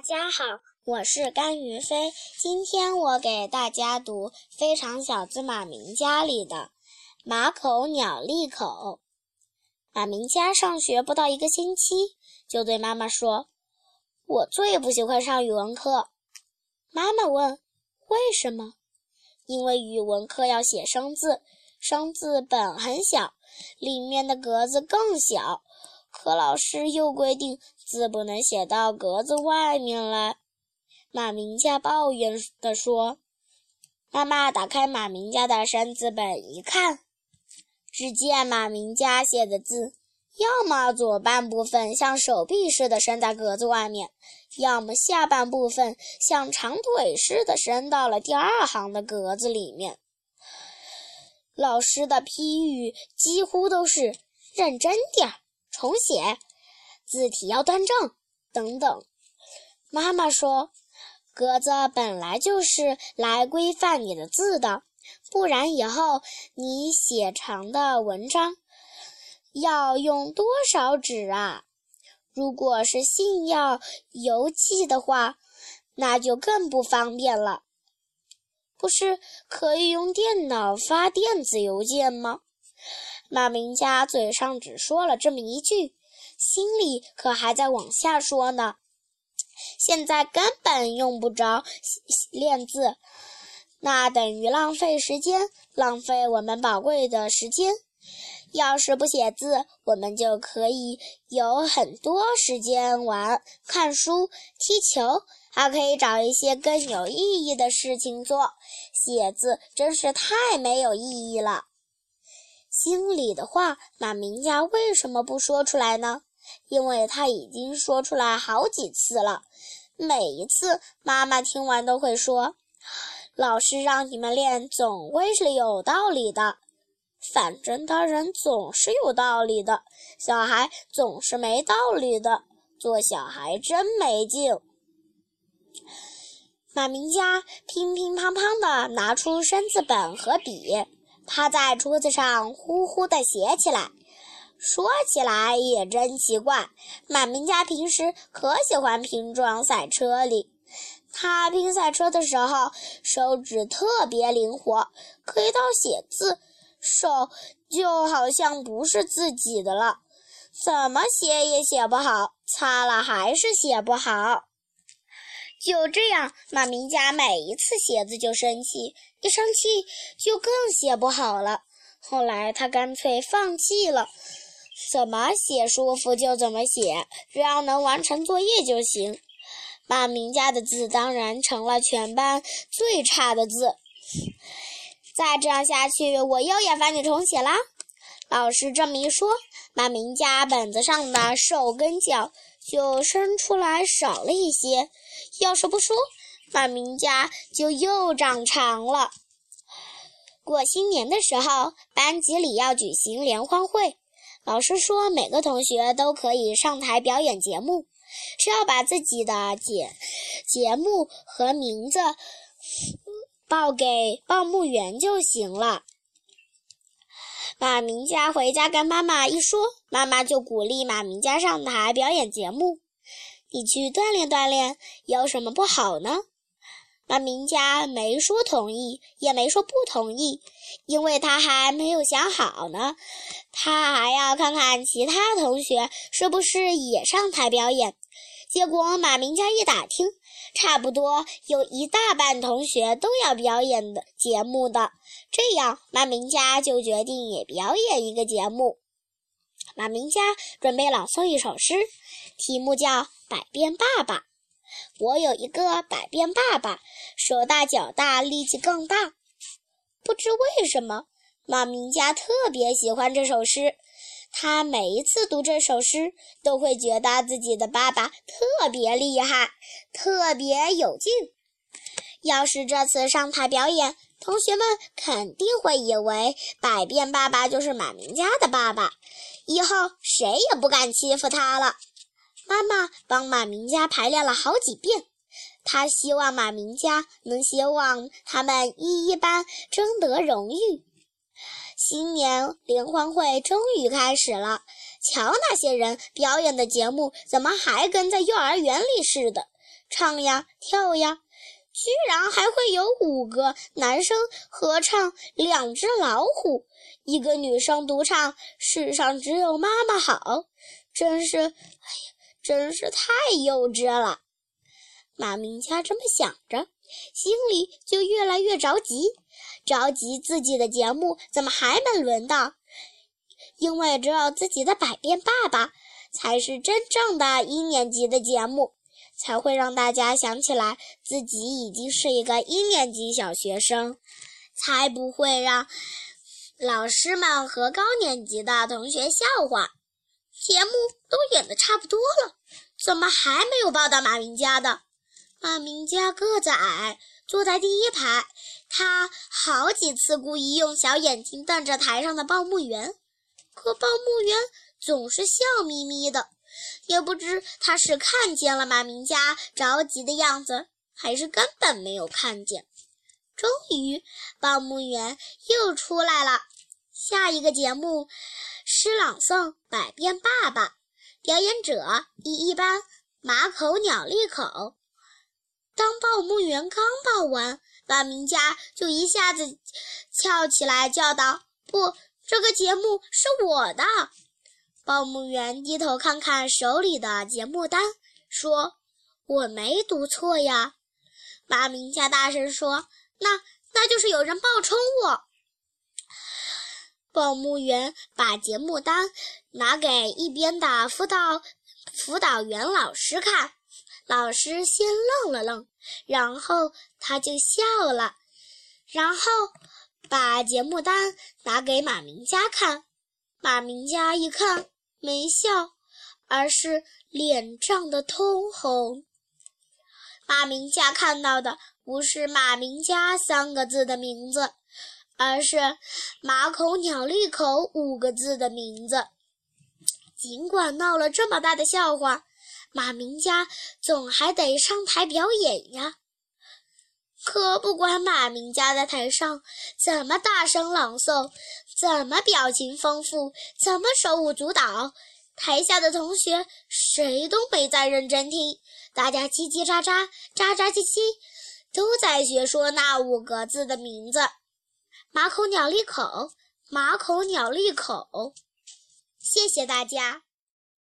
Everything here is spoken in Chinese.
大家好，我是甘于飞。今天我给大家读《非常小子马明家》里的“马口鸟利口”。马明家上学不到一个星期，就对妈妈说：“我最不喜欢上语文课。”妈妈问：“为什么？”“因为语文课要写生字，生字本很小，里面的格子更小。”可老师又规定字不能写到格子外面来。马明家抱怨地说：“妈妈打开马明家的生字本一看，只见马明家写的字，要么左半部分像手臂似的伸在格子外面，要么下半部分像长腿似的伸到了第二行的格子里面。老师的批语几乎都是‘认真点儿’。”重写，字体要端正，等等。妈妈说，格子本来就是来规范你的字的，不然以后你写长的文章要用多少纸啊？如果是信要邮寄的话，那就更不方便了。不是可以用电脑发电子邮件吗？马明家嘴上只说了这么一句，心里可还在往下说呢。现在根本用不着练字，那等于浪费时间，浪费我们宝贵的时间。要是不写字，我们就可以有很多时间玩、看书、踢球，还可以找一些更有意义的事情做。写字真是太没有意义了。心里的话，马明家为什么不说出来呢？因为他已经说出来好几次了。每一次，妈妈听完都会说：“老师让你们练，总归是有道理的。反正大人总是有道理的，小孩总是没道理的。做小孩真没劲。”马明家乒乒乓乓地拿出生字本和笔。趴在桌子上呼呼地写起来。说起来也真奇怪，马明家平时可喜欢拼装赛车里。他拼赛车的时候，手指特别灵活，可一到写字，手就好像不是自己的了，怎么写也写不好，擦了还是写不好。就这样，马明家每一次写字就生气，一生气就更写不好了。后来他干脆放弃了，怎么写舒服就怎么写，只要能完成作业就行。马明家的字当然成了全班最差的字。再这样下去，我又要罚你重写啦！老师这么一说，马明家本子上的手跟脚。就生出来少了一些，要是不说，马明家就又长长了。过新年的时候，班级里要举行联欢会，老师说每个同学都可以上台表演节目，只要把自己的节节目和名字报给报幕员就行了。马明家回家跟妈妈一说，妈妈就鼓励马明家上台表演节目。你去锻炼锻炼，有什么不好呢？马明家没说同意，也没说不同意，因为他还没有想好呢。他还要看看其他同学是不是也上台表演。结果马明家一打听，差不多有一大半同学都要表演的节目的。这样，马明家就决定也表演一个节目。马明家准备朗诵一首诗，题目叫《百变爸爸》。我有一个百变爸爸，手大脚大，力气更大。不知为什么，马明家特别喜欢这首诗。他每一次读这首诗，都会觉得自己的爸爸特别厉害，特别有劲。要是这次上台表演，同学们肯定会以为百变爸爸就是马明家的爸爸，以后谁也不敢欺负他了。妈妈帮马明家排练了好几遍，他希望马明家能希望他们一一班争得荣誉。新年联欢会终于开始了，瞧那些人表演的节目，怎么还跟在幼儿园里似的？唱呀跳呀，居然还会有五个男生合唱《两只老虎》，一个女生独唱《世上只有妈妈好》，真是，哎呀，真是太幼稚了。马明家这么想着，心里就越来越着急，着急自己的节目怎么还没轮到？因为只有自己的百变爸爸才是真正的一年级的节目。才会让大家想起来自己已经是一个一年级小学生，才不会让老师们和高年级的同学笑话。节目都演的差不多了，怎么还没有报到马明家的？马明佳个子矮，坐在第一排，他好几次故意用小眼睛瞪着台上的报幕员，可报幕员总是笑眯眯的。也不知他是看见了马明佳着急的样子，还是根本没有看见。终于，报幕员又出来了。下一个节目，诗朗诵《百变爸爸》，表演者一一班马口鸟利口。当报幕员刚报完，马明家就一下子翘起来叫道：“不，这个节目是我的。”报幕员低头看看手里的节目单，说：“我没读错呀。”马明家大声说：“那那就是有人冒充我。”报幕员把节目单拿给一边的辅导辅导员老师看，老师先愣了愣，然后他就笑了，然后把节目单拿给马明佳看。马明佳一看，没笑，而是脸涨得通红。马明佳看到的不是“马明佳”三个字的名字，而是“马口鸟利口”五个字的名字。尽管闹了这么大的笑话，马明家总还得上台表演呀。可不管马明家在台上怎么大声朗诵，怎么表情丰富，怎么手舞足蹈，台下的同学谁都没在认真听，大家叽叽喳喳、喳喳唧唧，都在学说那五个字的名字：马口鸟利口，马口鸟利口。谢谢大家。